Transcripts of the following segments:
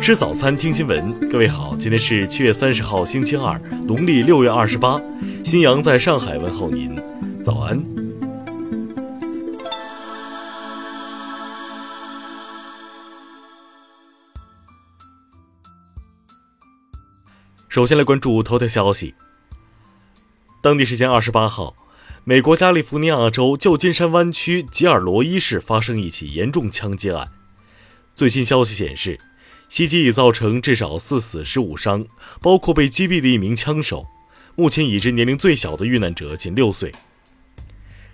吃早餐，听新闻。各位好，今天是七月三十号，星期二，农历六月二十八。新阳在上海问候您，早安。首先来关注头条消息。当地时间二十八号，美国加利福尼亚州旧金山湾区吉尔罗伊市发生一起严重枪击案。最新消息显示，袭击已造成至少四死十五伤，包括被击毙的一名枪手。目前已知年龄最小的遇难者仅六岁。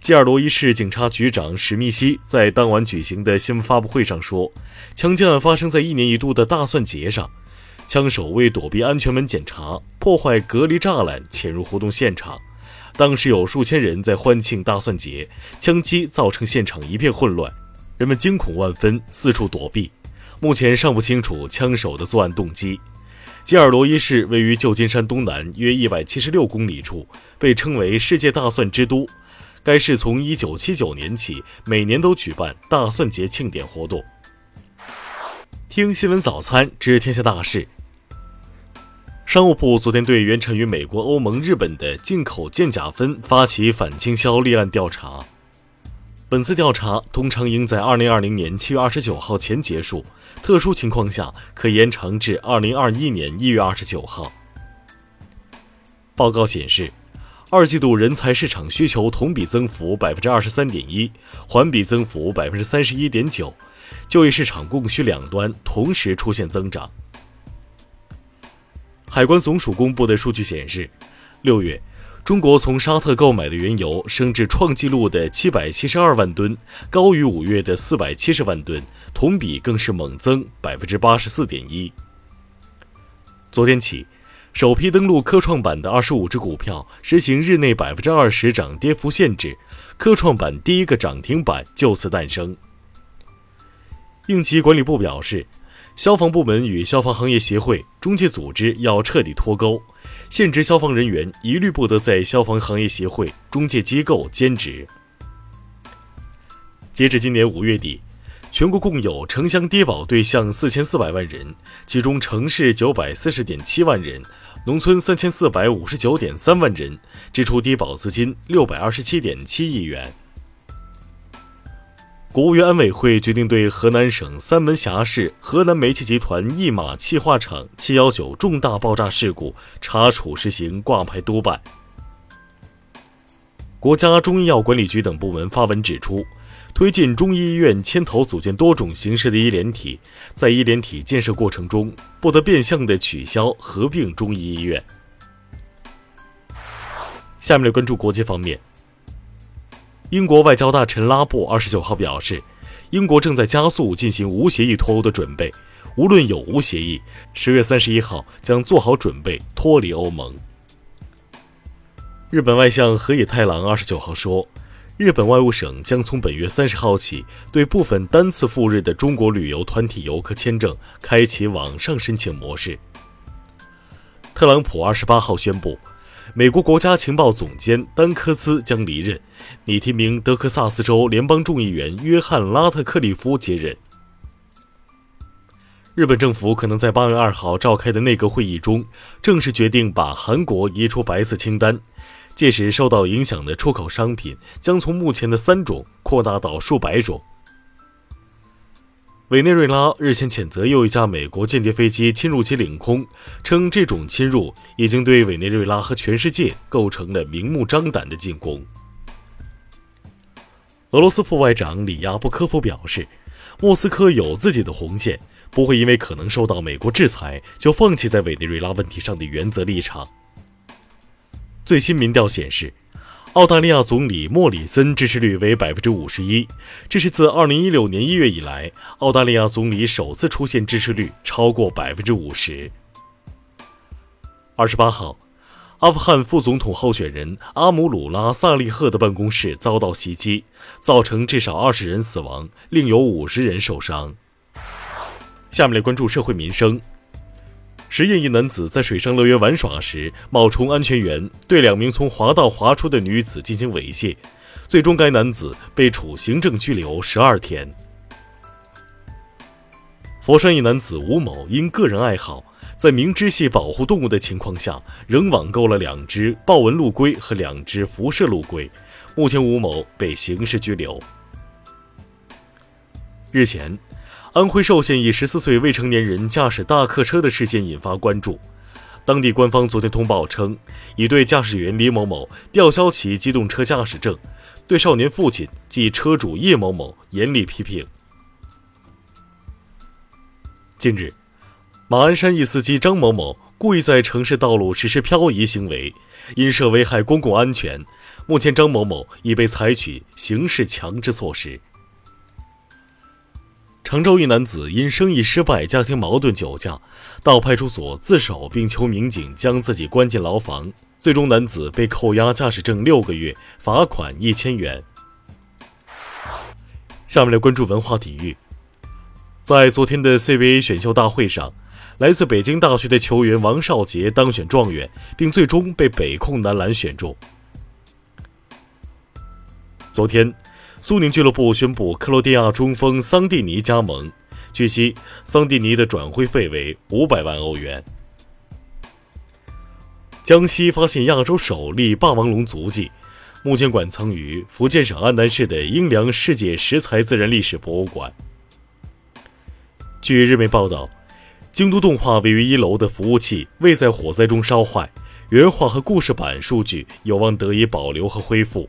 吉尔罗伊市警察局长史密西在当晚举行的新闻发布会上说：“枪击案发生在一年一度的大蒜节上。”枪手为躲避安全门检查，破坏隔离栅栏，潜入活动现场。当时有数千人在欢庆大蒜节，枪击造成现场一片混乱，人们惊恐万分，四处躲避。目前尚不清楚枪手的作案动机。吉尔罗伊市位于旧金山东南约一百七十六公里处，被称为“世界大蒜之都”。该市从一九七九年起，每年都举办大蒜节庆典活动。听新闻早餐，知天下大事。商务部昨天对原产于美国、欧盟、日本的进口健甲酚发起反倾销立案调查。本次调查通常应在二零二零年七月二十九号前结束，特殊情况下可延长至二零二一年一月二十九号。报告显示，二季度人才市场需求同比增幅百分之二十三点一，环比增幅百分之三十一点九，就业市场供需两端同时出现增长。海关总署公布的数据显示，六月，中国从沙特购买的原油升至创纪录的七百七十二万吨，高于五月的四百七十万吨，同比更是猛增百分之八十四点一。昨天起，首批登陆科创板的二十五只股票实行日内百分之二十涨跌幅限制，科创板第一个涨停板就此诞生。应急管理部表示。消防部门与消防行业协会、中介组织要彻底脱钩，现职消防人员一律不得在消防行业协会、中介机构兼职。截至今年五月底，全国共有城乡低保对象四千四百万人，其中城市九百四十点七万人，农村三千四百五十九点三万人，支出低保资金六百二十七点七亿元。国务院安委会决定对河南省三门峡市河南煤气集团一马气化厂七幺九重大爆炸事故查处实行挂牌督办。国家中医药管理局等部门发文指出，推进中医医院牵头组建多种形式的医联体，在医联体建设过程中，不得变相的取消合并中医医院。下面来关注国际方面。英国外交大臣拉布二十九号表示，英国正在加速进行无协议脱欧的准备，无论有无协议，十月三十一号将做好准备脱离欧盟。日本外相河野太郎二十九号说，日本外务省将从本月三十号起，对部分单次赴日的中国旅游团体游客签证开启网上申请模式。特朗普二十八号宣布。美国国家情报总监丹科兹将离任，拟提名德克萨斯州联邦众议员约翰·拉特克利夫接任。日本政府可能在八月二号召开的内阁会议中正式决定把韩国移出白色清单，届时受到影响的出口商品将从目前的三种扩大到数百种。委内瑞拉日前谴责又一架美国间谍飞机侵入其领空，称这种侵入已经对委内瑞拉和全世界构成了明目张胆的进攻。俄罗斯副外长里亚布科夫表示，莫斯科有自己的红线，不会因为可能受到美国制裁就放弃在委内瑞拉问题上的原则立场。最新民调显示。澳大利亚总理莫里森支持率为百分之五十一，这是自二零一六年一月以来，澳大利亚总理首次出现支持率超过百分之五十。二十八号，阿富汗副总统候选人阿姆鲁拉·萨利赫的办公室遭到袭击，造成至少二十人死亡，另有五十人受伤。下面来关注社会民生。实验一男子在水上乐园玩耍时冒充安全员，对两名从滑道滑出的女子进行猥亵，最终该男子被处行政拘留十二天。佛山一男子吴某因个人爱好，在明知系保护动物的情况下，仍网购了两只豹纹陆龟和两只辐射陆龟。目前，吴某被刑事拘留。日前，安徽寿县一十四岁未成年人驾驶大客车的事件引发关注。当地官方昨天通报称，已对驾驶员李某某吊销其机动车驾驶证，对少年父亲及车主叶某某严厉批评。近日，马鞍山一司机张某某故意在城市道路实施漂移行为，因涉危害公共安全，目前张某某已被采取刑事强制措施。常州一男子因生意失败、家庭矛盾酒驾，到派出所自首，并求民警将自己关进牢房，最终男子被扣押驾驶证六个月，罚款一千元。下面来关注文化体育。在昨天的 CBA 选秀大会上，来自北京大学的球员王少杰当选状元，并最终被北控男篮选中。昨天，苏宁俱乐部宣布克罗地亚中锋桑蒂尼加盟。据悉，桑蒂尼的转会费为五百万欧元。江西发现亚洲首例霸王龙足迹，目前馆藏于福建省安南市的英良世界石材自然历史博物馆。据日媒报道，京都动画位于一楼的服务器未在火灾中烧坏，原画和故事板数据有望得以保留和恢复。